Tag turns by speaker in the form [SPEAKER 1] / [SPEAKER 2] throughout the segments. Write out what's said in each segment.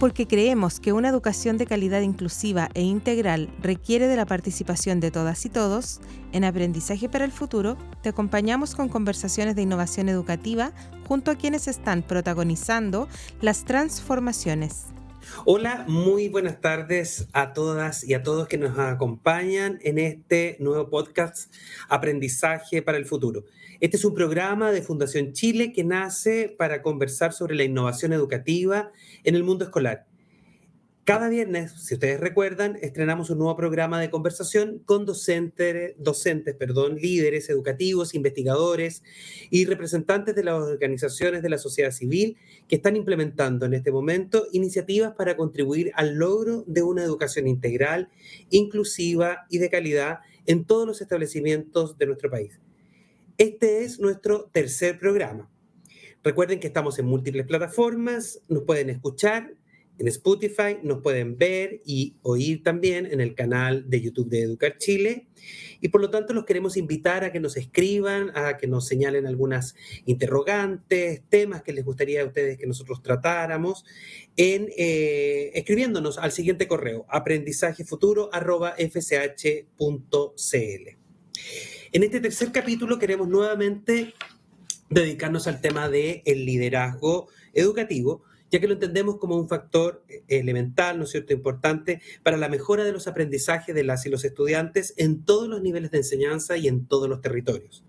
[SPEAKER 1] porque creemos que una educación de calidad inclusiva e integral requiere de la participación de todas y todos, en Aprendizaje para el Futuro te acompañamos con conversaciones de innovación educativa junto a quienes están protagonizando las transformaciones.
[SPEAKER 2] Hola, muy buenas tardes a todas y a todos que nos acompañan en este nuevo podcast Aprendizaje para el Futuro. Este es un programa de Fundación Chile que nace para conversar sobre la innovación educativa en el mundo escolar. Cada viernes, si ustedes recuerdan, estrenamos un nuevo programa de conversación con docentes, docentes perdón, líderes educativos, investigadores y representantes de las organizaciones de la sociedad civil que están implementando en este momento iniciativas para contribuir al logro de una educación integral, inclusiva y de calidad en todos los establecimientos de nuestro país. Este es nuestro tercer programa. Recuerden que estamos en múltiples plataformas, nos pueden escuchar en Spotify, nos pueden ver y oír también en el canal de YouTube de Educar Chile. Y por lo tanto los queremos invitar a que nos escriban, a que nos señalen algunas interrogantes, temas que les gustaría a ustedes que nosotros tratáramos, en, eh, escribiéndonos al siguiente correo, aprendizajefuturo.fch.cl. En este tercer capítulo queremos nuevamente dedicarnos al tema del el liderazgo educativo, ya que lo entendemos como un factor eh, elemental, ¿no es cierto?, importante para la mejora de los aprendizajes de las y los estudiantes en todos los niveles de enseñanza y en todos los territorios.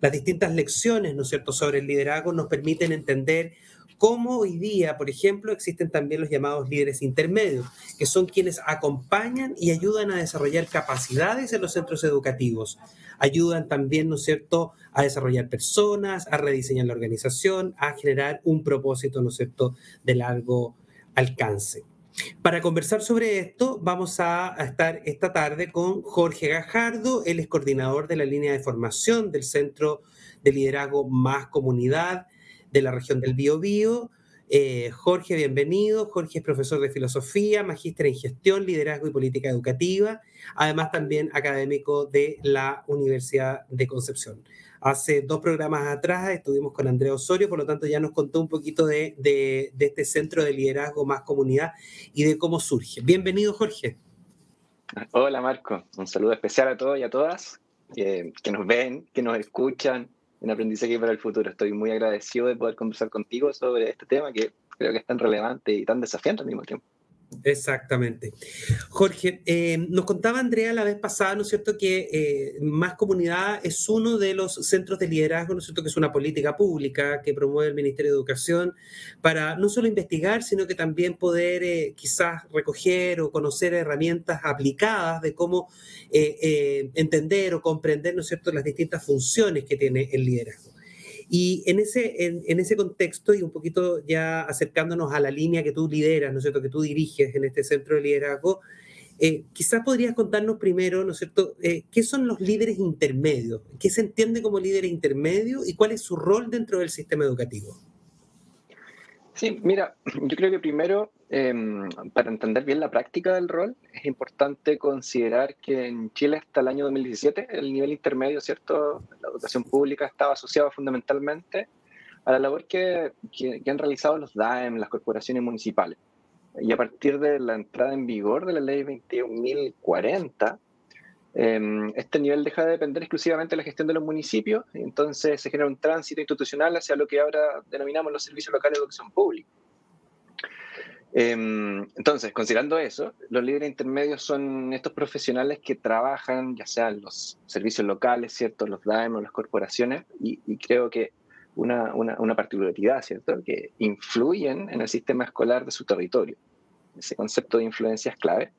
[SPEAKER 2] Las distintas lecciones, ¿no es cierto?, sobre el liderazgo nos permiten entender cómo hoy día, por ejemplo, existen también los llamados líderes intermedios, que son quienes acompañan y ayudan a desarrollar capacidades en los centros educativos. Ayudan también, ¿no es cierto?, a desarrollar personas, a rediseñar la organización, a generar un propósito, ¿no es cierto?, de largo alcance. Para conversar sobre esto, vamos a, estar esta tarde con Jorge Gajardo, él es coordinador de la línea de formación del Centro de Liderazgo Más Comunidad de la región del Biobío. Eh, Jorge, bienvenido. Jorge es profesor de filosofía, magíster en gestión, liderazgo y política educativa, además también académico de la Universidad de Concepción. Hace dos programas atrás estuvimos con Andrea Osorio, por lo tanto ya nos contó un poquito de, este centro de liderazgo más comunidad y de cómo surge. Bienvenido, Jorge.
[SPEAKER 3] Hola, Marco. Un saludo especial a todos y a todas que nos ven, que nos escuchan, en Aprendizaje para el Futuro. Estoy muy agradecido de poder conversar contigo sobre este tema que creo que es tan relevante y tan desafiante al mismo tiempo.
[SPEAKER 2] Exactamente. Jorge, eh, nos contaba Andrea la vez pasada, ¿no es cierto?, que eh, Más Comunidad es uno de los centros de liderazgo, ¿no es cierto?, que es una política pública que promueve el Ministerio de Educación para no solo investigar, sino que también poder eh, quizás recoger o conocer herramientas aplicadas de cómo entender o comprender, ¿no es cierto?, las distintas funciones que tiene el liderazgo. Y en ese, en, ese contexto y un poquito ya acercándonos a la línea que tú lideras, ¿no es cierto?, que tú diriges en este centro de liderazgo, eh, quizás podrías contarnos primero, ¿no es cierto?, eh, qué son los líderes intermedios, qué se entiende como líder intermedio y cuál es su rol dentro del sistema educativo.
[SPEAKER 3] Sí, mira, yo creo que primero, em, para entender bien la práctica del rol, es importante considerar que en Chile hasta el año 2017 el nivel intermedio, ¿cierto? La educación pública estaba asociado fundamentalmente a la labor que, que, han realizado los DAEM, las corporaciones municipales. Y a partir de la entrada en vigor de la ley 21.040, Em, este nivel deja de depender exclusivamente de la gestión de los municipios, y entonces se genera un tránsito institucional hacia lo que ahora denominamos los servicios locales de educación pública. Em, entonces, considerando eso, los líderes intermedios son estos profesionales que trabajan, ya sea en los servicios locales, ¿cierto? los DAEM o las corporaciones, y, creo que una, una, particularidad, ¿cierto? Que influyen en el sistema escolar de su territorio. Ese concepto de influencia es clave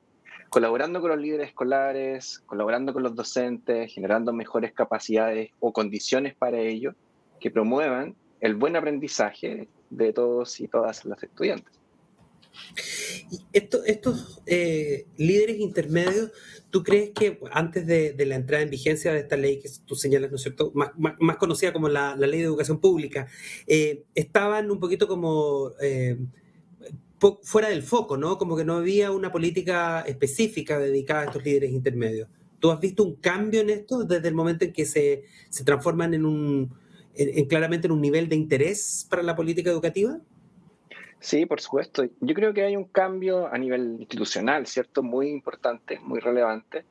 [SPEAKER 3] colaborando con los líderes escolares, colaborando con los docentes, generando mejores capacidades o condiciones para ello que promuevan el buen aprendizaje de todos y todas las estudiantes.
[SPEAKER 2] Estos eh, líderes intermedios, ¿tú crees que antes de, la entrada en vigencia de esta ley que tú señalas, ¿no cierto?, más, conocida como la, ley de educación pública, eh, estaban un poquito como... Eh, fuera del foco, ¿no? Como que no había una política específica dedicada a estos líderes intermedios. ¿Tú has visto un cambio en esto desde el momento en que se, se transforman en un, en, claramente en un nivel de interés para la política educativa?
[SPEAKER 3] Sí, por supuesto. Yo creo que hay un cambio a nivel institucional, ¿cierto? Muy importante, muy relevante,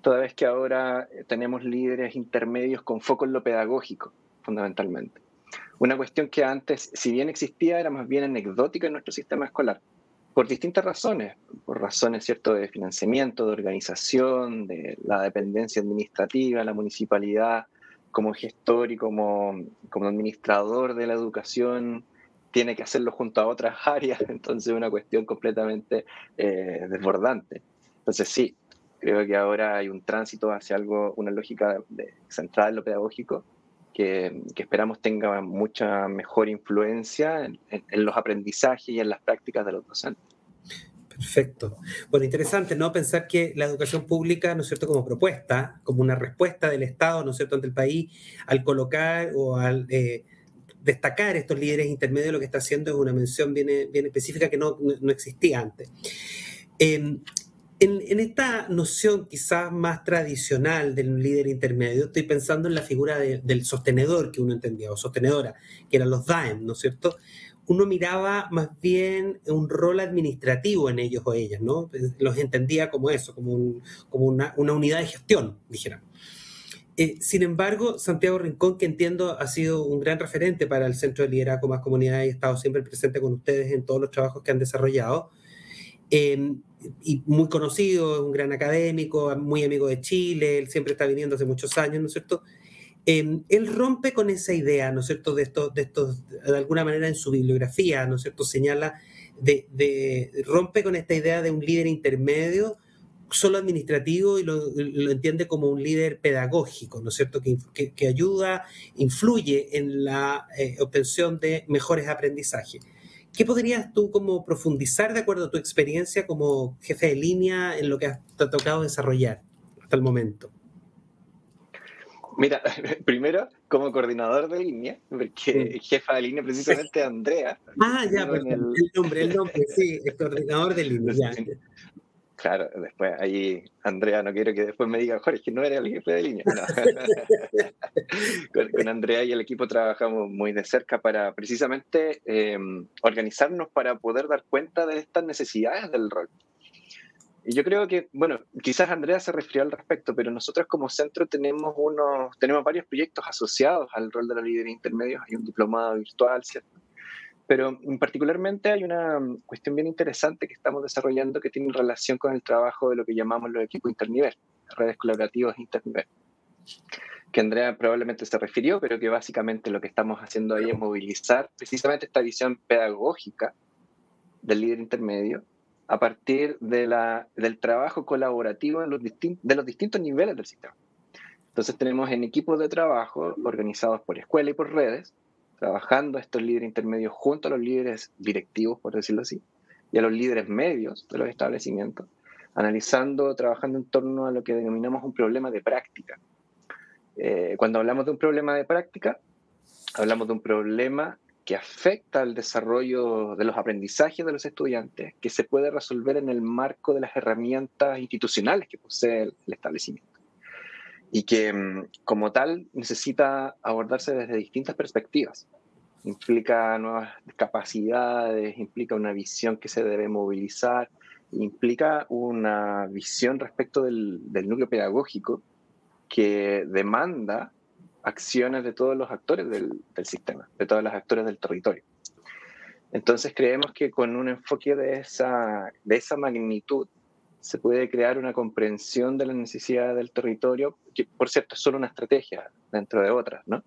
[SPEAKER 3] toda vez que ahora eh, tenemos líderes intermedios con foco en lo pedagógico, fundamentalmente. Una cuestión que antes, si bien existía, era más bien anecdótica en nuestro sistema escolar, por distintas razones, por razones cierto de financiamiento, de organización, de la dependencia administrativa, la municipalidad como gestor y como, como administrador de la educación tiene que hacerlo junto a otras áreas, entonces es una cuestión completamente eh, desbordante. Entonces sí, creo que ahora hay un tránsito hacia algo, una lógica de, centrada en lo pedagógico, que, esperamos tenga mucha mejor influencia en, los aprendizajes y en las prácticas de los docentes.
[SPEAKER 2] Perfecto. Bueno, interesante, ¿no? Pensar que la educación pública, ¿no es cierto?, como propuesta, como una respuesta del Estado, ¿no es cierto?, ante el país, al colocar o al eh, destacar estos líderes intermedios, lo que está haciendo es una mención bien, bien específica que no, no existía antes. Em, en, esta noción quizás más tradicional del líder intermedio, estoy pensando en la figura del sostenedor que uno entendía, o sostenedora, que eran los DAEM, ¿no es cierto? Uno miraba más bien un rol administrativo en ellos o ellas, ¿no? Los entendía como eso, como, como una, una, unidad de gestión, dijéramos. Eh, sin embargo, Santiago Rincón, que entiendo ha sido un gran referente para el Centro de Liderazgo Más Comunidad y ha estado siempre presente con ustedes en todos los trabajos que han desarrollado, eh, y muy conocido, es un gran académico, muy amigo de Chile, él siempre está viniendo hace muchos años, ¿no es cierto? Eh, él rompe con esa idea, ¿no es cierto?, de estos, de estos, de alguna manera en su bibliografía, ¿no es cierto?, señala, de, de rompe con esta idea de un líder intermedio, solo administrativo y lo, lo, entiende como un líder pedagógico, ¿no es cierto?, que, que, ayuda, influye en la eh, obtención de mejores aprendizajes. ¿Qué podrías tú como profundizar de acuerdo a tu experiencia como jefe de línea en lo que has, te ha tocado desarrollar hasta el momento?
[SPEAKER 3] Mira, primero como coordinador de línea, porque jefa de línea precisamente Andrea.
[SPEAKER 2] Ah, ya, el... el... nombre, el nombre, sí, el coordinador de línea.
[SPEAKER 3] Claro, después ahí Andrea, no quiero que después me diga, Jorge, que no era el jefe de línea. con, Andrea y el equipo trabajamos muy de cerca para precisamente em, organizarnos para poder dar cuenta de estas necesidades del rol. Y yo creo que, bueno, quizás Andrea se refirió al respecto, pero nosotros como centro tenemos, unos, tenemos varios proyectos asociados al rol de la líder intermedios. Hay un diplomado virtual, ¿cierto? Pero particularmente hay una cuestión bien interesante que estamos desarrollando que tiene relación con el trabajo de lo que llamamos los equipos internivel, redes colaborativas internivel, que Andrea probablemente se refirió, pero que básicamente lo que estamos haciendo ahí es movilizar precisamente esta visión pedagógica del líder intermedio a partir de la, del trabajo colaborativo los, de los distintos niveles del sistema. Entonces tenemos en equipos de trabajo organizados por escuela y por redes, trabajando estos líderes intermedios junto a los líderes directivos, por decirlo así, y a los líderes medios de los establecimientos, analizando, trabajando en torno a lo que denominamos un problema de práctica. Eh, cuando hablamos de un problema de práctica, hablamos de un problema que afecta al desarrollo de los aprendizajes de los estudiantes, que se puede resolver en el marco de las herramientas institucionales que posee el establecimiento y que mm, como tal necesita abordarse desde distintas perspectivas. Implica nuevas capacidades, implica una visión que se debe movilizar, implica una visión respecto del, núcleo pedagógico que demanda acciones de todos los actores del, del sistema, de todos los actores del territorio. Entonces creemos que con un enfoque de esa, de esa magnitud se puede crear una comprensión de la necesidad del territorio, que por cierto es solo una estrategia dentro de otras, ¿no?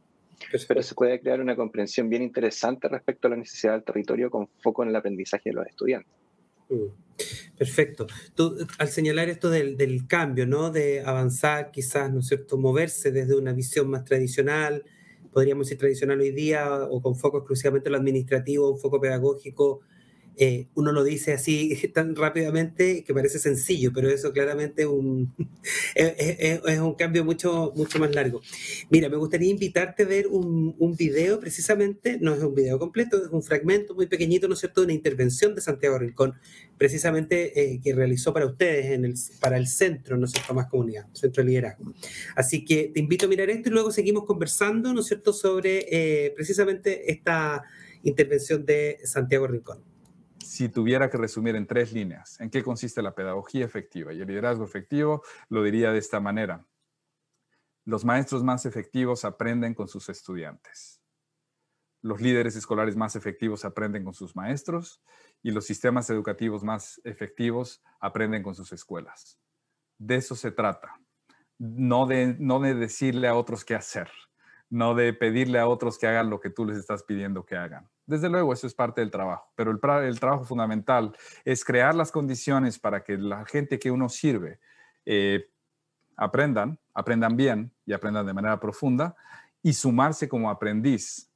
[SPEAKER 3] Pero se puede crear una comprensión bien interesante respecto a la necesidad del territorio con foco en el aprendizaje de los estudiantes.
[SPEAKER 2] Mm. Perfecto. Tú, al señalar esto del, del, cambio, ¿no? De avanzar, quizás, ¿no es cierto?, moverse desde una visión más tradicional, podríamos decir tradicional hoy día, o con foco exclusivamente en lo administrativo, un foco pedagógico, eh, uno lo dice así tan rápidamente que parece sencillo, pero eso claramente un, es, es, un cambio mucho, mucho más largo. Mira, me gustaría invitarte a ver un, un, video precisamente, no es un video completo, es un fragmento muy pequeñito, ¿no es cierto?, de una intervención de Santiago Rincón, precisamente eh, que realizó para ustedes, en el, para el centro, ¿no es cierto?, más comunidad, centro de liderazgo. Así que te invito a mirar esto y luego seguimos conversando, ¿no es cierto?, sobre eh, precisamente esta intervención de Santiago Rincón.
[SPEAKER 4] Si tuviera que resumir en tres líneas, ¿en qué consiste la pedagogía efectiva? Y el liderazgo efectivo lo diría de esta manera. Los maestros más efectivos aprenden con sus estudiantes. Los líderes escolares más efectivos aprenden con sus maestros y los sistemas educativos más efectivos aprenden con sus escuelas. De eso se trata. No de, no de decirle a otros qué hacer, no de pedirle a otros que hagan lo que tú les estás pidiendo que hagan. Desde luego, eso es parte del trabajo, pero el, trabajo fundamental es crear las condiciones para que la gente que uno sirve eh, aprendan, aprendan bien y aprendan de manera profunda y sumarse como aprendiz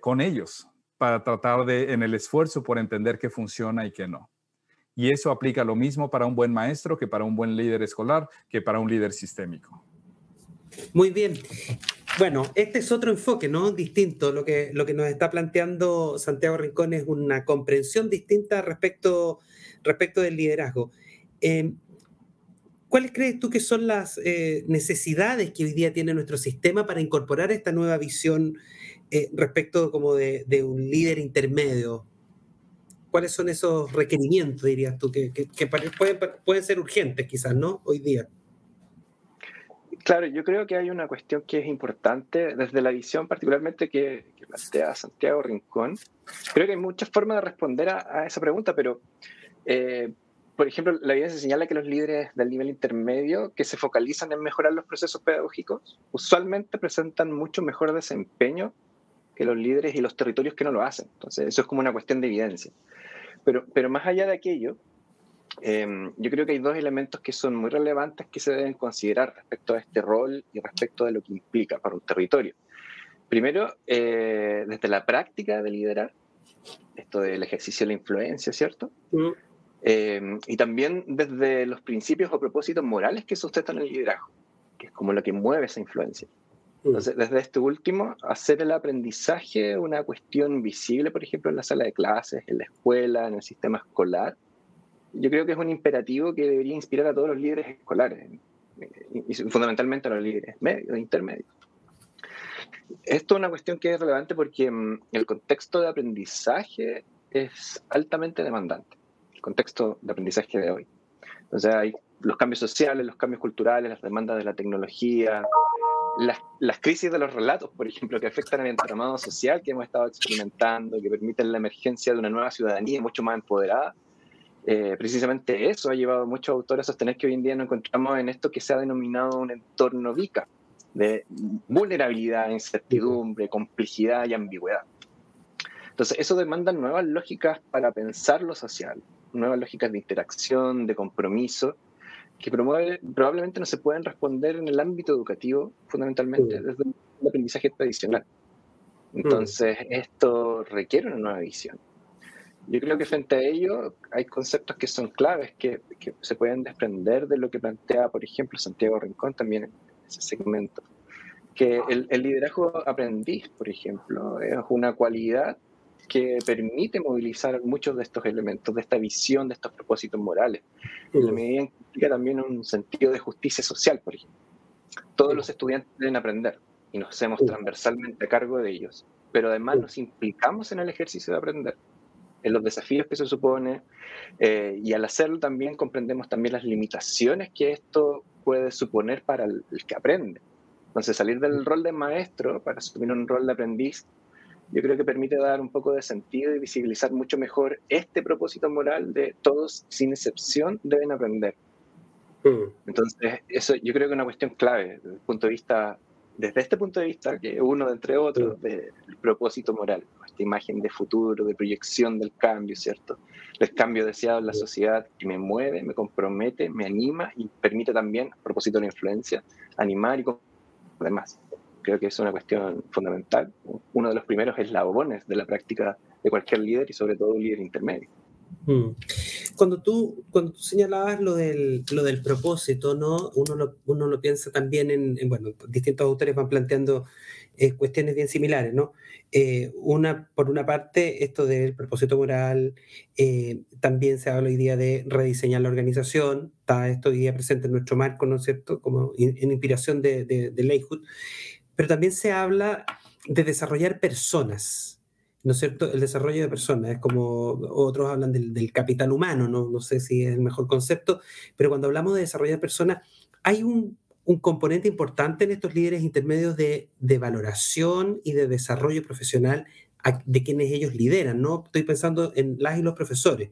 [SPEAKER 4] con ellos para tratar de, en el esfuerzo por entender qué funciona y qué no. Y eso aplica lo mismo para un buen maestro que para un buen líder escolar, que para un líder sistémico.
[SPEAKER 2] Muy bien. Bueno, este es otro enfoque, ¿no? Distinto. Lo que, lo que nos está planteando Santiago Rincón es una comprensión distinta respecto, respecto del liderazgo. Em, ¿Cuáles crees tú que son las eh, necesidades que hoy día tiene nuestro sistema para incorporar esta nueva visión eh, respecto como de, un líder intermedio? ¿Cuáles son esos requerimientos, dirías tú, que, pueden, pueden ser urgentes quizás, ¿no? Hoy día.
[SPEAKER 3] Claro, yo creo que hay una cuestión que es importante desde la visión particularmente que, plantea Santiago Rincón. Creo que hay muchas formas de responder a, esa pregunta, pero, eh, por ejemplo, la evidencia señala que los líderes del nivel intermedio que se focalizan en mejorar los procesos pedagógicos usualmente presentan mucho mejor desempeño que los líderes y los territorios que no lo hacen. Entonces, eso es como una cuestión de evidencia. Pero, pero más allá de aquello, Em, yo creo que hay dos elementos que son muy relevantes que se deben considerar respecto a este rol y respecto de lo que implica para un territorio. Primero, eh, desde la práctica de liderar, esto del ejercicio de la influencia, ¿cierto? Em, y también desde los principios o propósitos morales que sustentan el liderazgo, que es como lo que mueve esa influencia. Entonces, desde este último, hacer el aprendizaje una cuestión visible, por ejemplo, en la sala de clases, en la escuela, en el sistema escolar, yo creo que es un imperativo que debería inspirar a todos los líderes escolares y fundamentalmente a los líderes medios, intermedios. Esto es una cuestión que es relevante porque mm, el contexto de aprendizaje es altamente demandante, el contexto de aprendizaje de hoy. O sea, hay los cambios sociales, los cambios culturales, las demandas de la tecnología, las, las, crisis de los relatos, por ejemplo, que afectan al entramado social que hemos estado experimentando, que permiten la emergencia de una nueva ciudadanía mucho más empoderada, eh, precisamente eso ha llevado a muchos autores a sostener que hoy en día nos encontramos en esto que se ha denominado un entorno VICA, de vulnerabilidad, incertidumbre, complejidad y ambigüedad. Entonces, eso demanda nuevas lógicas para pensar lo social, nuevas lógicas de interacción, de compromiso, que probablemente no se pueden responder en el ámbito educativo, fundamentalmente desde el aprendizaje tradicional. Entonces, esto requiere una nueva visión. Yo creo que frente a ello hay conceptos que son claves, que, que, se pueden desprender de lo que plantea, por ejemplo, Santiago Rincón también en ese segmento. Que el, el liderazgo aprendiz, por ejemplo, es una cualidad que permite movilizar muchos de estos elementos, de esta visión, de estos propósitos morales. En la medida en que implica también un sentido de justicia social, por ejemplo. Todos los estudiantes deben aprender y nos hacemos transversalmente a cargo de ellos, pero además nos implicamos en el ejercicio de aprender en los desafíos que se supone, eh, y al hacerlo también comprendemos también las limitaciones que esto puede suponer para el, que aprende. Entonces, salir del rol de maestro para asumir un rol de aprendiz, yo creo que permite dar un poco de sentido y visibilizar mucho mejor este propósito moral de todos, sin excepción, deben aprender. Mm. Entonces, eso yo creo que es una cuestión clave desde el punto de vista desde este punto de vista, que uno entre otros, del propósito moral, esta imagen de futuro, de proyección del cambio, ¿cierto? El cambio deseado en la sociedad que me mueve, me compromete, me anima y permite también, a propósito de la influencia, animar y demás. Creo que es una cuestión fundamental, uno de los primeros eslabones de la práctica de cualquier líder y sobre todo un líder intermedio.
[SPEAKER 2] Mm. Cuando tú, cuando tú señalabas lo del, lo del propósito, ¿no? Uno lo, uno lo piensa también en, bueno, distintos autores van planteando eh, cuestiones bien similares, ¿no? Eh, una, por una parte, esto del propósito moral, eh, también se habla hoy día de rediseñar la organización, está esto hoy día presente en nuestro marco, ¿no es cierto?, como en inspiración de, de, de Leyhood, pero también se habla de desarrollar personas, ¿no es cierto? El desarrollo de personas, es como otros hablan del, capital humano, ¿no? no sé si es el mejor concepto, pero cuando hablamos de desarrollo de personas, hay un, componente importante en estos líderes intermedios de, valoración y de desarrollo profesional de quienes ellos lideran, ¿no? Estoy pensando en las y los profesores.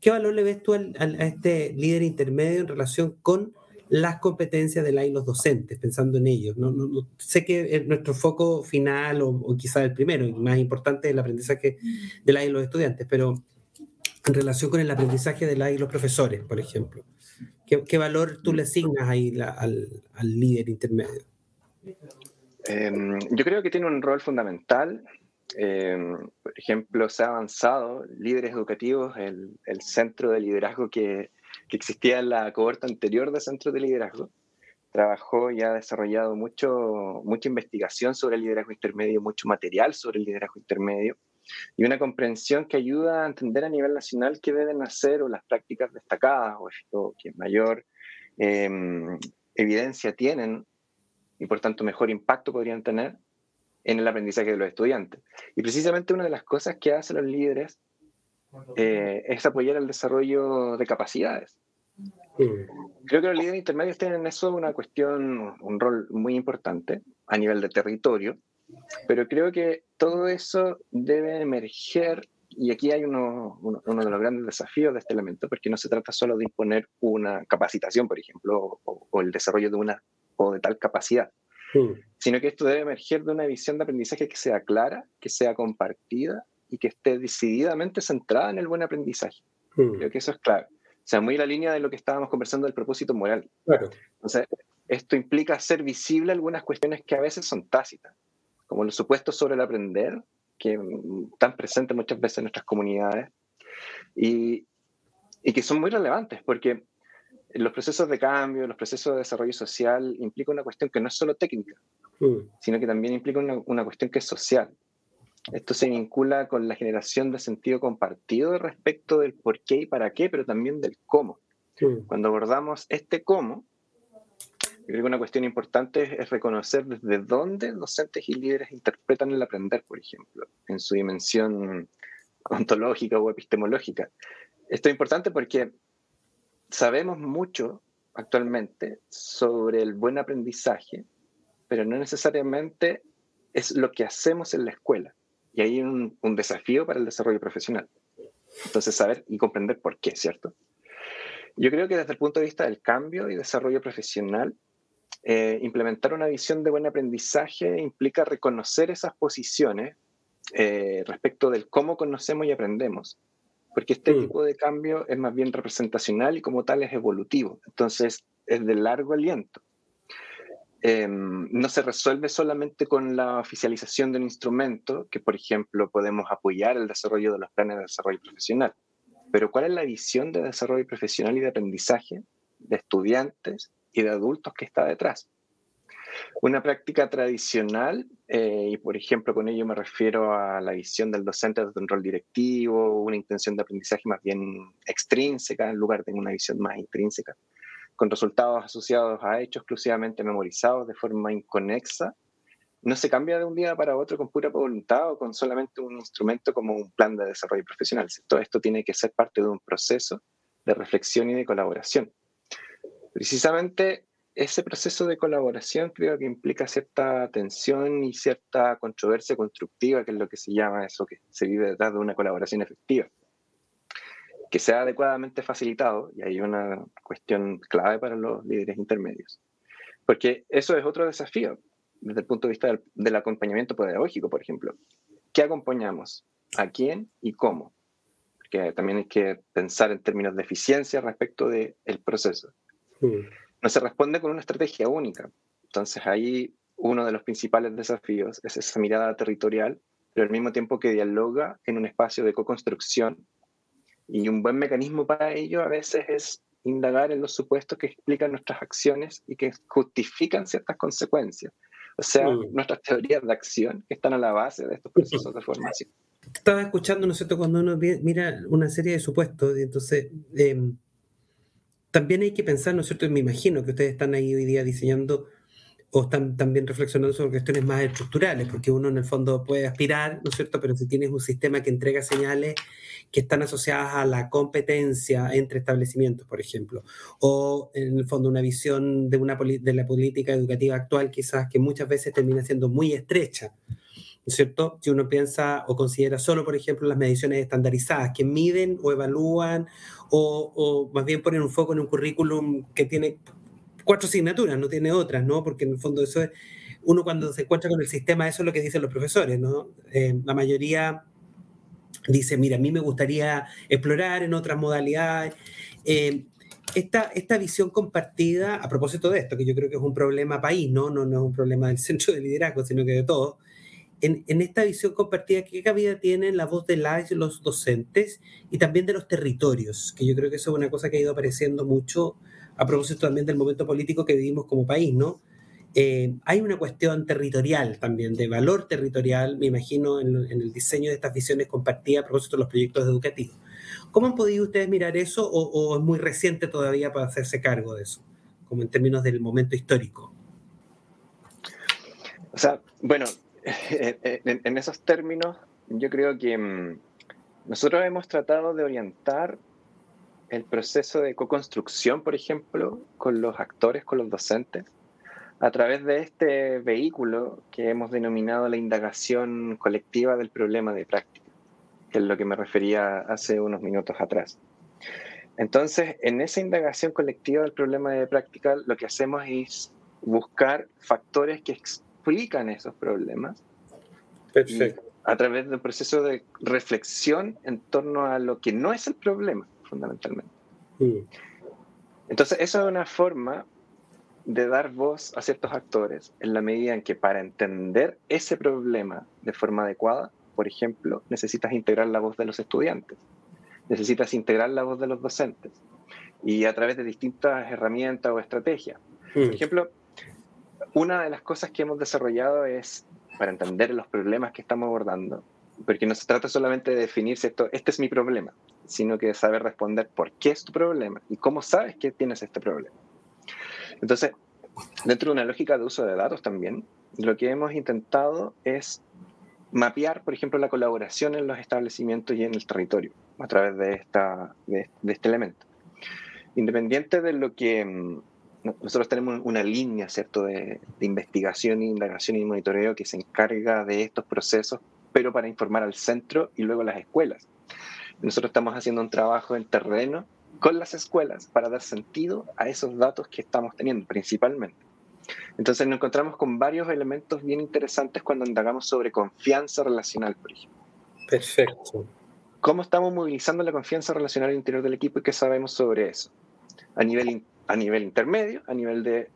[SPEAKER 2] ¿Qué valor le ves tú a este líder intermedio en relación con las competencias de la y los docentes, pensando en ellos. No, sé que nuestro foco final, o, o quizá el primero y más importante, es el aprendizaje de la y los estudiantes, pero en relación con el aprendizaje de la y los profesores, por ejemplo, ¿qué, valor tú le asignas ahí al, líder intermedio?
[SPEAKER 3] Em, yo creo que tiene un rol fundamental. Em, por ejemplo, se ha avanzado, líderes educativos, el, el centro de liderazgo que que existía en la cohorte anterior de Centros de Liderazgo. Trabajó y ha desarrollado mucho, mucha investigación sobre el liderazgo intermedio, mucho material sobre el liderazgo intermedio y una comprensión que ayuda a entender a nivel nacional qué deben hacer o las prácticas destacadas o esto que mayor em, evidencia tienen y por tanto mejor impacto podrían tener en el aprendizaje de los estudiantes. Y precisamente una de las cosas que hacen los líderes eh, es apoyar el desarrollo de capacidades. Creo que los líderes intermedios tienen en eso una cuestión, un rol muy importante a nivel de territorio, pero creo que todo eso debe emerger, y aquí hay uno, uno, de los grandes desafíos de este elemento, porque no se trata solo de imponer una capacitación, por ejemplo, o, el desarrollo de una o de tal capacidad, sino que esto debe emerger de una visión de aprendizaje que sea clara, que sea compartida y que esté decididamente centrada en el buen aprendizaje. Hmm. Creo que eso es clave. O sea, muy la línea de lo que estábamos conversando del propósito moral. Claro. Entonces, esto implica hacer visible algunas cuestiones que a veces son tácitas, como los supuestos sobre el aprender, que están presentes muchas veces en nuestras comunidades, y, y que son muy relevantes, porque los procesos de cambio, los procesos de desarrollo social implican una cuestión que no es solo técnica, hmm. sino que también implica una, una, cuestión que es social. Esto se vincula con la generación de sentido compartido respecto del por qué y para qué, pero también del cómo. Cuando abordamos este cómo, creo que una cuestión importante es reconocer desde dónde docentes y líderes interpretan el aprender, por ejemplo, en su dimensión ontológica o epistemológica. Esto es importante porque sabemos mucho actualmente sobre el buen aprendizaje, pero no necesariamente es lo que hacemos en la escuela. Y hay un, un desafío para el desarrollo profesional. Entonces, saber y comprender por qué, ¿cierto? Yo creo que desde el punto de vista del cambio y desarrollo profesional, eh, implementar una visión de buen aprendizaje implica reconocer esas posiciones eh, respecto del cómo conocemos y aprendemos, porque este mm. tipo de cambio es más bien representacional y como tal es evolutivo, entonces es de largo aliento. Em, no se resuelve solamente con la oficialización de un instrumento, que por ejemplo podemos apoyar el desarrollo de los planes de desarrollo profesional. Pero ¿cuál es la visión de desarrollo profesional y de aprendizaje de estudiantes y de adultos que está detrás? Una práctica tradicional, eh, y por ejemplo con ello me refiero a la visión del docente desde un rol directivo, una intención de aprendizaje más bien extrínseca en lugar de una visión más intrínseca, con resultados asociados a hechos exclusivamente memorizados de forma inconexa, no se cambia de un día para otro con pura voluntad o con solamente un instrumento como un plan de desarrollo profesional. Todo esto tiene que ser parte de un proceso de reflexión y de colaboración. Precisamente ese proceso de colaboración creo que implica cierta tensión y cierta controversia constructiva, que es lo que se llama eso que se vive detrás de una colaboración efectiva que sea adecuadamente facilitado, y hay una cuestión clave para los líderes intermedios. Porque eso es otro desafío desde el punto de vista del, acompañamiento pedagógico, por ejemplo. ¿Qué acompañamos? ¿A quién y cómo? Porque también hay que pensar en términos de eficiencia respecto del proceso. No se responde con una estrategia única. Entonces ahí uno de los principales desafíos es esa mirada territorial, pero al mismo tiempo que dialoga en un espacio de co-construcción y un buen mecanismo para ello a veces es indagar en los supuestos que explican nuestras acciones y que justifican ciertas consecuencias. O sea, mm. nuestras teorías de acción que están a la base de estos procesos de formación.
[SPEAKER 2] Estaba escuchando, ¿no es cierto?, cuando uno mira una serie de supuestos, y entonces em, también hay que pensar, ¿no es cierto?, me imagino que ustedes están ahí hoy día diseñando o están también reflexionando sobre cuestiones más estructurales, porque uno en el fondo puede aspirar, ¿no es cierto? Pero si tienes un sistema que entrega señales que están asociadas a la competencia entre establecimientos, por ejemplo, o en el fondo una visión de, una de la política educativa actual quizás que muchas veces termina siendo muy estrecha, ¿no es cierto? Si uno piensa o considera solo, por ejemplo, las mediciones estandarizadas que miden o evalúan o, más bien ponen un foco en un currículum que tiene cuatro asignaturas, no tiene otras, ¿no? Porque en el fondo eso es, uno cuando se encuentra con el sistema, eso es lo que dicen los profesores, ¿no? Eh, la mayoría dice, mira, a mí me gustaría explorar en otras modalidades. Eh, esta, esta visión compartida, a propósito de esto, que yo creo que es un problema país, ¿no? No, no es un problema del centro de liderazgo, sino que de todo. En, en, esta visión compartida, ¿qué cabida tiene la voz de los docentes y también de los territorios? Que yo creo que eso es una cosa que ha ido apareciendo mucho a propósito también del momento político que vivimos como país, ¿no? Eh, hay una cuestión territorial también, de valor territorial, me imagino, en, el diseño de estas visiones compartidas a propósito de los proyectos educativos. ¿Cómo han podido ustedes mirar eso o, es muy reciente todavía para hacerse cargo de eso, como en términos del momento histórico?
[SPEAKER 3] O sea, bueno, en esos términos, yo creo que mm, nosotros hemos tratado de orientar el proceso de co-construcción, por ejemplo, con los actores, con los docentes, a través de este vehículo que hemos denominado la indagación colectiva del problema de práctica, que es lo que me refería hace unos minutos atrás. Entonces, en esa indagación colectiva del problema de práctica, lo que hacemos es buscar factores que explican esos problemas. A través del proceso de reflexión en torno a lo que no es el problema fundamentalmente. Mm. Entonces, eso es una forma de dar voz a ciertos actores en la medida en que para entender ese problema de forma adecuada, por ejemplo, necesitas integrar la voz de los estudiantes, necesitas integrar la voz de los docentes y a través de distintas herramientas o estrategias. Por mm. ejemplo, una de las cosas que hemos desarrollado es, para entender los problemas que estamos abordando, porque no se trata solamente de definir si esto, este es mi problema, sino que de saber responder por qué es tu problema y cómo sabes que tienes este problema. Entonces, dentro de una lógica de uso de datos también, lo que hemos intentado es mapear, por ejemplo, la colaboración en los establecimientos y en el territorio a través de, esta, de, este elemento. Independiente de lo que mm, nosotros tenemos una línea, ¿cierto?, de, de investigación, indagación y monitoreo que se encarga de estos procesos, pero para informar al centro y luego a las escuelas. Nosotros estamos haciendo un trabajo en terreno con las escuelas para dar sentido a esos datos que estamos teniendo principalmente. Entonces nos encontramos con varios elementos bien interesantes cuando indagamos sobre confianza relacional, por ejemplo.
[SPEAKER 2] Perfecto.
[SPEAKER 3] ¿Cómo estamos movilizando la confianza relacional al interior del equipo y qué sabemos sobre eso? A nivel, a nivel intermedio, a nivel de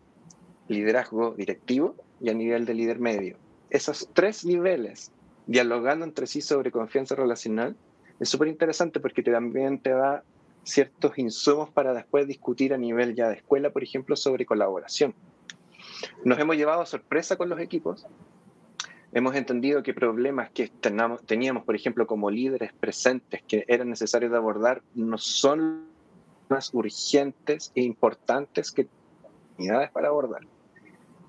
[SPEAKER 3] liderazgo directivo y a nivel de líder medio. Esos tres niveles, dialogando entre sí sobre confianza relacional, es súper interesante porque también te da ciertos insumos para después discutir a nivel ya de escuela, por ejemplo, sobre colaboración. Nos hemos llevado a sorpresa con los equipos. Hemos entendido que problemas que teníamos, por ejemplo, como líderes presentes que eran necesarios de abordar, no son más urgentes e importantes que unidades para abordar.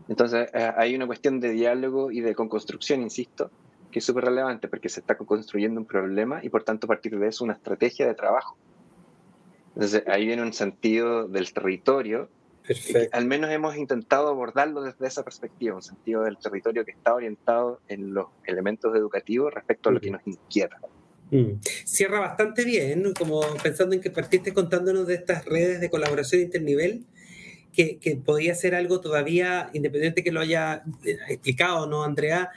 [SPEAKER 3] Entonces, eh, hay una cuestión de diálogo y de construcción, insisto, que es súper relevante porque se está construyendo un problema y por tanto a partir de eso una estrategia de trabajo. Entonces ahí viene un sentido del territorio. Al menos hemos intentado abordarlo desde esa perspectiva, un sentido del territorio que está orientado en los elementos educativos respecto a lo que nos inquieta.
[SPEAKER 2] Mm. Cierra bastante bien, como pensando en que partiste contándonos de estas redes de colaboración internivel, que, que podía ser algo todavía, independiente que lo haya eh, explicado, ¿no, Andrea?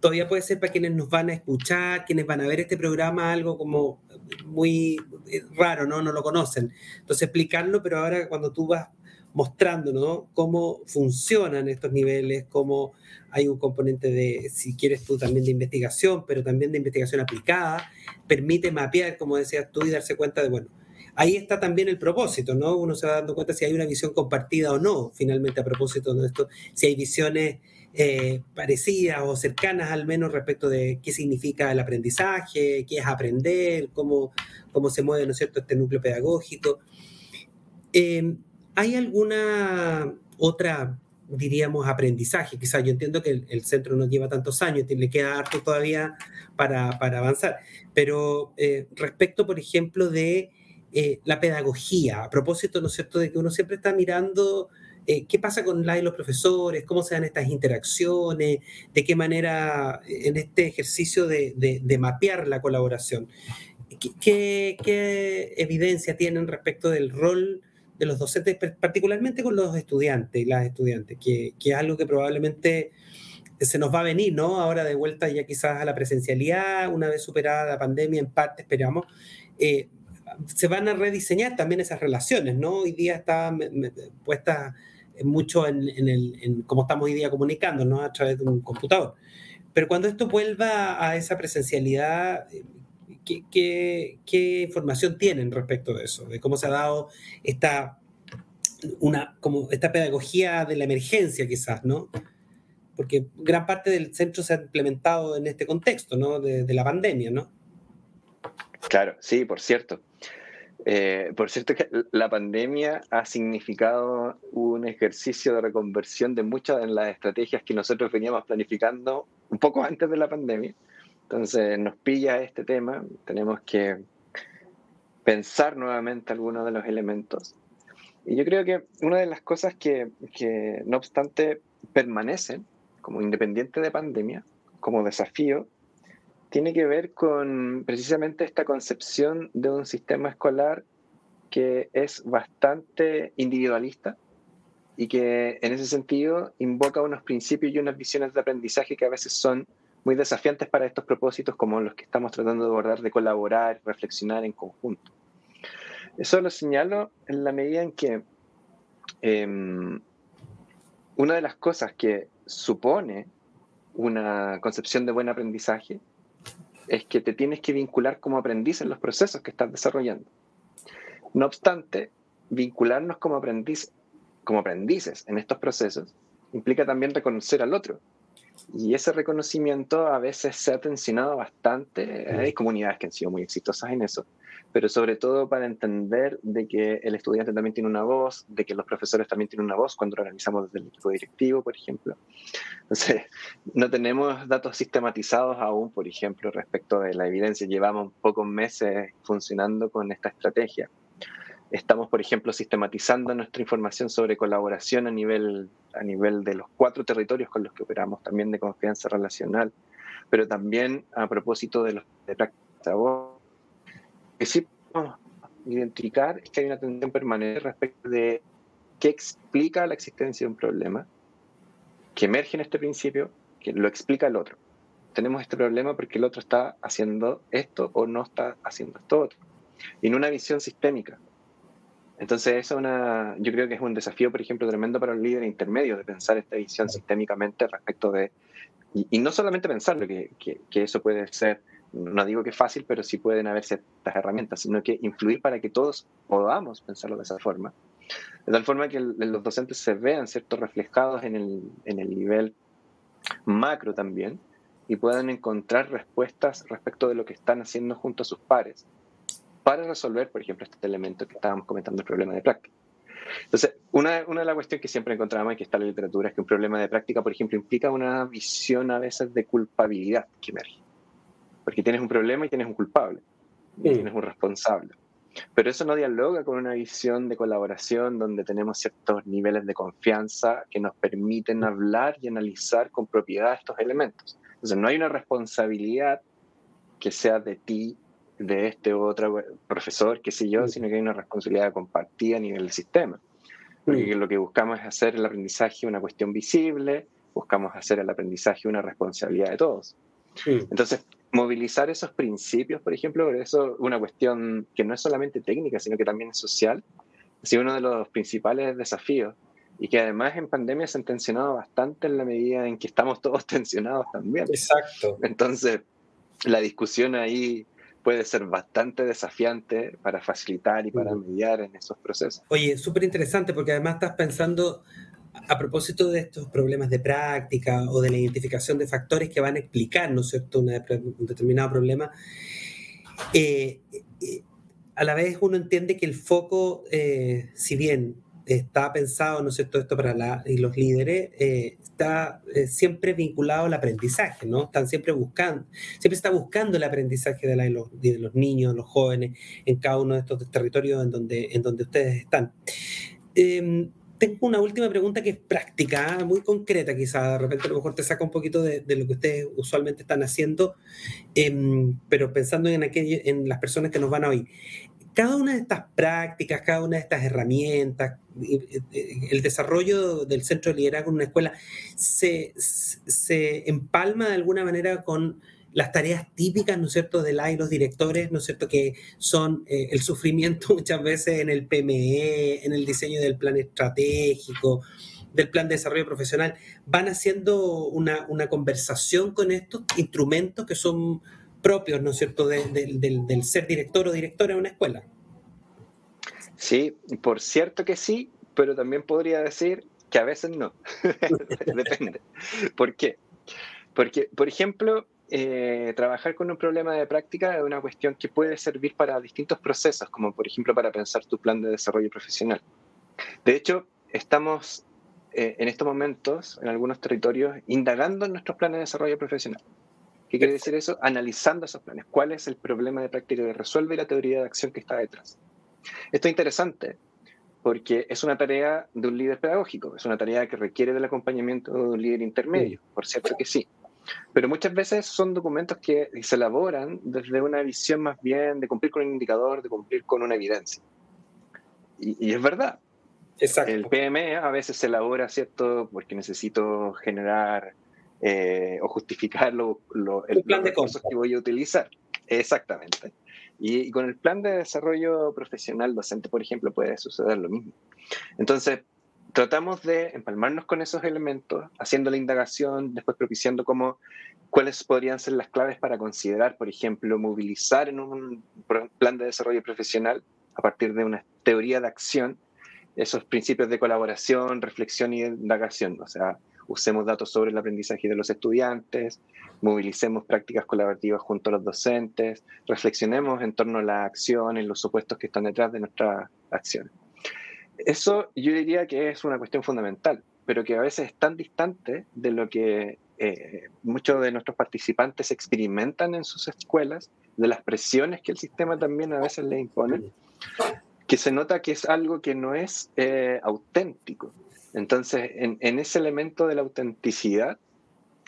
[SPEAKER 2] todavía puede ser para quienes nos van a escuchar, quienes van a ver este programa, algo como muy eh, raro, ¿no? No lo conocen. Entonces explicarlo, pero ahora cuando tú vas mostrando, ¿no? Cómo funcionan estos niveles, cómo hay un componente de, si quieres tú, también de investigación, pero también de investigación aplicada, permite mapear, como decías tú, y darse cuenta de, bueno, ahí está también el propósito, ¿no? Uno se va dando cuenta si hay una visión compartida o no, finalmente, a propósito de esto, si hay visiones eh, parecidas o cercanas al menos respecto de qué significa el aprendizaje, qué es aprender, cómo, cómo se mueve, ¿no es cierto?, este núcleo pedagógico. Eh, ¿Hay alguna otra diríamos, aprendizaje. Quizás yo entiendo que el, centro no lleva tantos años, le queda harto todavía para, avanzar. Pero eh, respecto, por ejemplo, de eh, la pedagogía, a propósito, ¿no es cierto?, de que uno siempre está mirando eh, qué pasa con la y los profesores, cómo se dan estas interacciones, de qué manera en este ejercicio de, de, mapear la colaboración. ¿Qué, ¿Qué, evidencia tienen respecto del rol de los docentes, particularmente con los estudiantes y las estudiantes, que, que, es algo que probablemente se nos va a venir, ¿no? Ahora de vuelta ya quizás a la presencialidad, una vez superada la pandemia, en parte esperamos, eh, se van a rediseñar también esas relaciones, ¿no? Hoy día está puesta mucho en, en, el, en cómo estamos hoy día comunicando, ¿no? A través de un computador. Pero cuando esto vuelva a esa presencialidad, ¿qué, información tienen respecto de eso? De cómo se ha dado esta, una, como esta pedagogía de la emergencia, quizás, ¿no? Porque gran parte del centro se ha implementado en este contexto, ¿no? De, la pandemia, ¿no?
[SPEAKER 3] Claro, sí, por cierto. Eh, por cierto que la pandemia ha significado un ejercicio de reconversión de muchas de las estrategias que nosotros veníamos planificando un poco antes de la pandemia entonces nos pilla este tema, tenemos que pensar nuevamente algunos de los elementos. Y yo creo que una de las cosas que, que no obstante permanecen como independiente de pandemia, como desafío, tiene que ver con precisamente esta concepción de un sistema escolar que es bastante individualista y que en ese sentido invoca unos principios y unas visiones de aprendizaje que a veces son muy desafiantes para estos propósitos como los que estamos tratando de abordar, de colaborar, reflexionar en conjunto. Eso lo señalo en la medida en que em, una de las cosas que supone una concepción de buen aprendizaje es que te tienes que vincular como aprendiz en los procesos que estás desarrollando. No obstante, vincularnos como, aprendiz, como aprendices en estos procesos implica también reconocer al otro y ese reconocimiento a veces se ha tensionado bastante. Hay comunidades que han sido muy exitosas en eso, pero sobre todo para entender de que el estudiante también tiene una voz, de que los profesores también tienen una voz cuando lo organizamos desde el equipo directivo, por ejemplo. Entonces, no tenemos datos sistematizados aún, por ejemplo, respecto de la evidencia. Llevamos pocos meses funcionando con esta estrategia. Estamos, por ejemplo, sistematizando nuestra información sobre colaboración a nivel, a nivel de los cuatro territorios con los que operamos, también de confianza relacional, pero también a propósito de los de práctica. Que sí podemos identificar es que hay una tendencia permanente respecto de qué explica la existencia de un problema, que emerge en este principio, que lo explica el otro. Tenemos este problema porque el otro está haciendo esto o no está haciendo esto otro. Y en una visión sistémica, entonces, eso una, yo creo que es un desafío, por ejemplo, tremendo para los líderes intermedios de pensar esta visión sistémicamente respecto de, y, no solamente pensarlo, que, que, eso puede ser, no digo que es fácil, pero sí pueden haber ciertas herramientas, sino que influir para que todos podamos pensarlo de esa forma. De tal forma que los docentes se vean ciertos reflejados en el, en el nivel macro también y puedan encontrar respuestas respecto de lo que están haciendo junto a sus pares para resolver, por ejemplo, este elemento que estábamos comentando, el problema de práctica. Entonces, una, una de las cuestiones que siempre encontramos y que está en la literatura es que un problema de práctica, por ejemplo, implica una visión a veces de culpabilidad que emerge. Porque tienes un problema y tienes un culpable, y tienes un responsable. Pero eso no dialoga con una visión de colaboración donde tenemos ciertos niveles de confianza que nos permiten hablar y analizar con propiedad estos elementos. Entonces, no hay una responsabilidad que sea de ti de este u otro profesor, qué sé yo, sino que hay una responsabilidad compartida a nivel del sistema. Porque lo que buscamos es hacer el aprendizaje una cuestión visible, buscamos hacer el aprendizaje una responsabilidad de todos. Entonces, movilizar esos principios, por ejemplo, eso es una cuestión que no es solamente técnica, sino que también es social, ha sido uno de los principales desafíos y que además en pandemia se han tensionado bastante en la medida en que estamos todos tensionados también.
[SPEAKER 2] Exacto.
[SPEAKER 3] Entonces, la discusión ahí puede ser bastante desafiante para facilitar y para mediar en esos procesos.
[SPEAKER 2] Oye, súper interesante porque además estás pensando a propósito de estos problemas de práctica o de la identificación de factores que van a explicar, ¿no es cierto?, un determinado problema. Eh, eh, a la vez uno entiende que el foco, eh, si bien está pensado, ¿no es cierto?, esto para la, y los líderes, está eh, siempre vinculado al aprendizaje, ¿no? Están siempre buscando, siempre está buscando el aprendizaje de, los, de los niños, los jóvenes, en cada uno de estos territorios en donde, en donde ustedes están. Em, tengo una última pregunta que es práctica, muy concreta quizá, de repente a lo mejor te saca un poquito de, lo que ustedes usualmente están haciendo, em, pero pensando en, en las personas que nos van a oír. Cada una de estas prácticas, cada una de estas herramientas, el desarrollo del centro de liderazgo en una escuela se, se empalma de alguna manera con las tareas típicas, ¿no es cierto?, de los directores, ¿no es cierto?, que son eh, el sufrimiento muchas veces en el PME, en el diseño del plan estratégico, del plan de desarrollo profesional, van haciendo una, una conversación con estos instrumentos que son propios, ¿no es cierto?, del, ser director o directora de una escuela.
[SPEAKER 3] Sí, por cierto que sí, pero también podría decir que a veces no. Depende. ¿Por qué? Porque, por ejemplo, eh, trabajar con un problema de práctica es una cuestión que puede servir para distintos procesos, como por ejemplo para pensar tu plan de desarrollo profesional. De hecho, estamos eh, en estos momentos, en algunos territorios, indagando en nuestros planes de desarrollo profesional. ¿Qué quiere decir eso? Analizando esos planes. ¿Cuál es el problema de práctica que resuelve y la teoría de acción que está detrás? Esto es interesante porque es una tarea de un líder pedagógico, es una tarea que requiere del acompañamiento de un líder intermedio, por cierto que sí. Pero muchas veces son documentos que se elaboran desde una visión más bien de cumplir con un indicador, de cumplir con una evidencia. Y, es verdad. Exacto. El PME a veces se elabora, ¿cierto? Porque necesito generar eh, o justificar lo, el plan de cosas que voy a utilizar. Exactamente. Y, y, con el plan de desarrollo profesional docente, por ejemplo, puede suceder lo mismo. Entonces, tratamos de empalmarnos con esos elementos, haciendo la indagación, después propiciando cómo, cuáles podrían ser las claves para considerar, por ejemplo, movilizar en un plan de desarrollo profesional a partir de una teoría de acción esos principios de colaboración, reflexión y indagación. O sea, usemos datos sobre el aprendizaje de los estudiantes, movilicemos prácticas colaborativas junto a los docentes, reflexionemos en torno a la acción, en los supuestos que están detrás de nuestras acciones. Eso yo diría que es una cuestión fundamental, pero que a veces es tan distante de lo que eh, muchos de nuestros participantes experimentan en sus escuelas, de las presiones que el sistema también a veces les impone, que se nota que es algo que no es eh, auténtico. Entonces, en, ese elemento de la autenticidad,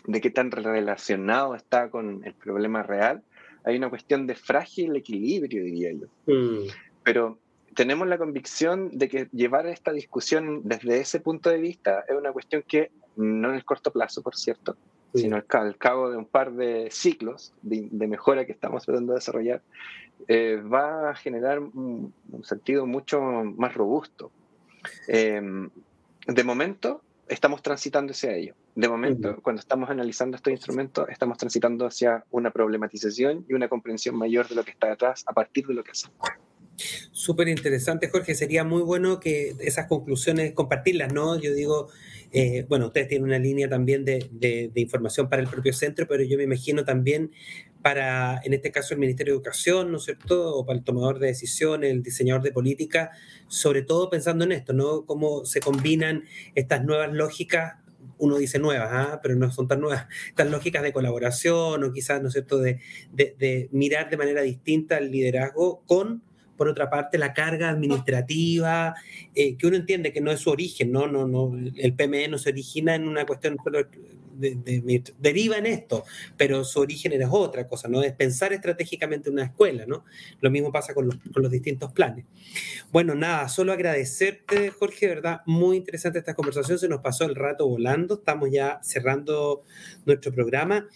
[SPEAKER 3] de qué tan relacionado está con el problema real, hay una cuestión de frágil equilibrio, diría yo. Mm. Pero tenemos la convicción de que llevar esta discusión desde ese punto de vista es una cuestión que, no en el corto plazo, por cierto, sino al, cabo de un par de ciclos de, mejora que estamos tratando de desarrollar, eh, va a generar un, sentido mucho más robusto. Em, de momento, estamos transitando hacia ello. De momento, cuando estamos analizando estos instrumentos, estamos transitando hacia una problematización y una comprensión mayor de lo que está detrás a partir de lo que hacemos.
[SPEAKER 2] Súper interesante, Jorge. Sería muy bueno que esas conclusiones compartirlas, ¿no? Yo digo, eh, bueno, ustedes tienen una línea también de, información para el propio centro, pero yo me imagino también para, en este caso, el Ministerio de Educación, ¿no es cierto? O para el tomador de decisiones, el diseñador de política, sobre todo pensando en esto, ¿no? Cómo se combinan estas nuevas lógicas uno dice nuevas, ¿ah? pero no son tan nuevas, estas lógicas de colaboración o quizás, ¿no es cierto?, de, mirar de manera distinta el liderazgo con por otra parte, la carga administrativa, eh, que uno entiende que no es su origen, ¿no? No, no, el PME no se origina en una cuestión de, deriva en esto, pero su origen es otra cosa, ¿no? Es pensar estratégicamente una escuela, ¿no? Lo mismo pasa con los, con los distintos planes. Bueno, nada, solo agradecerte, Jorge, ¿verdad? Muy interesante esta conversación, se nos pasó el rato volando, estamos ya cerrando nuestro programa.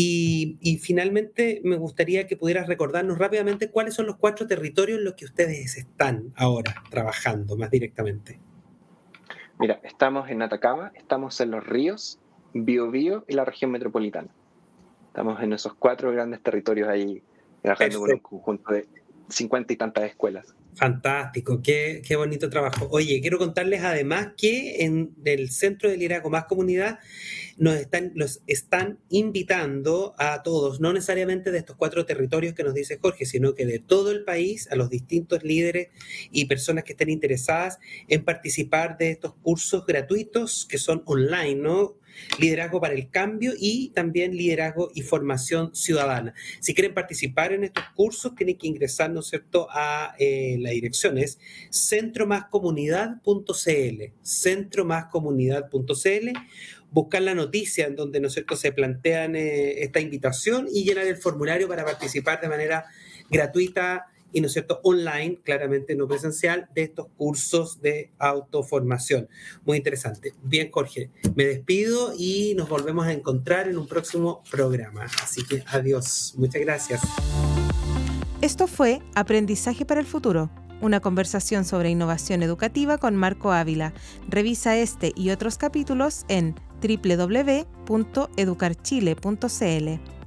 [SPEAKER 2] Y, finalmente me gustaría que pudieras recordarnos rápidamente cuáles son los cuatro territorios en los que ustedes están ahora trabajando más directamente.
[SPEAKER 3] Mira, estamos en Atacama, estamos en los ríos, Biobío y la región metropolitana. Estamos en esos cuatro grandes territorios ahí trabajando con un conjunto de cincuenta y tantas escuelas.
[SPEAKER 2] Fantástico, qué, qué, bonito trabajo. Oye, quiero contarles además que en el Centro de Liderazgo Más Comunidad nos están, los están invitando a todos, no necesariamente de estos cuatro territorios que nos dice Jorge, sino que de todo el país, a los distintos líderes y personas que estén interesadas en participar de estos cursos gratuitos que son online, ¿no? liderazgo para el cambio y también liderazgo y formación ciudadana. Si quieren participar en estos cursos, tienen que ingresar, ¿no es cierto?, a eh, la dirección es centromascomunidad.cl, centromascomunidad.cl buscar la noticia en donde, ¿no es cierto?, se plantean eh, esta invitación y llenar el formulario para participar de manera gratuita y, ¿no es cierto?, online, claramente no presencial, de estos cursos de autoformación. Muy interesante. Bien, Jorge, me despido y nos volvemos a encontrar en un próximo programa. Así que adiós. Muchas gracias.
[SPEAKER 1] Esto fue Aprendizaje para el Futuro, una conversación sobre innovación educativa con Marco Ávila. Revisa este y otros capítulos en www.educarchile.cl.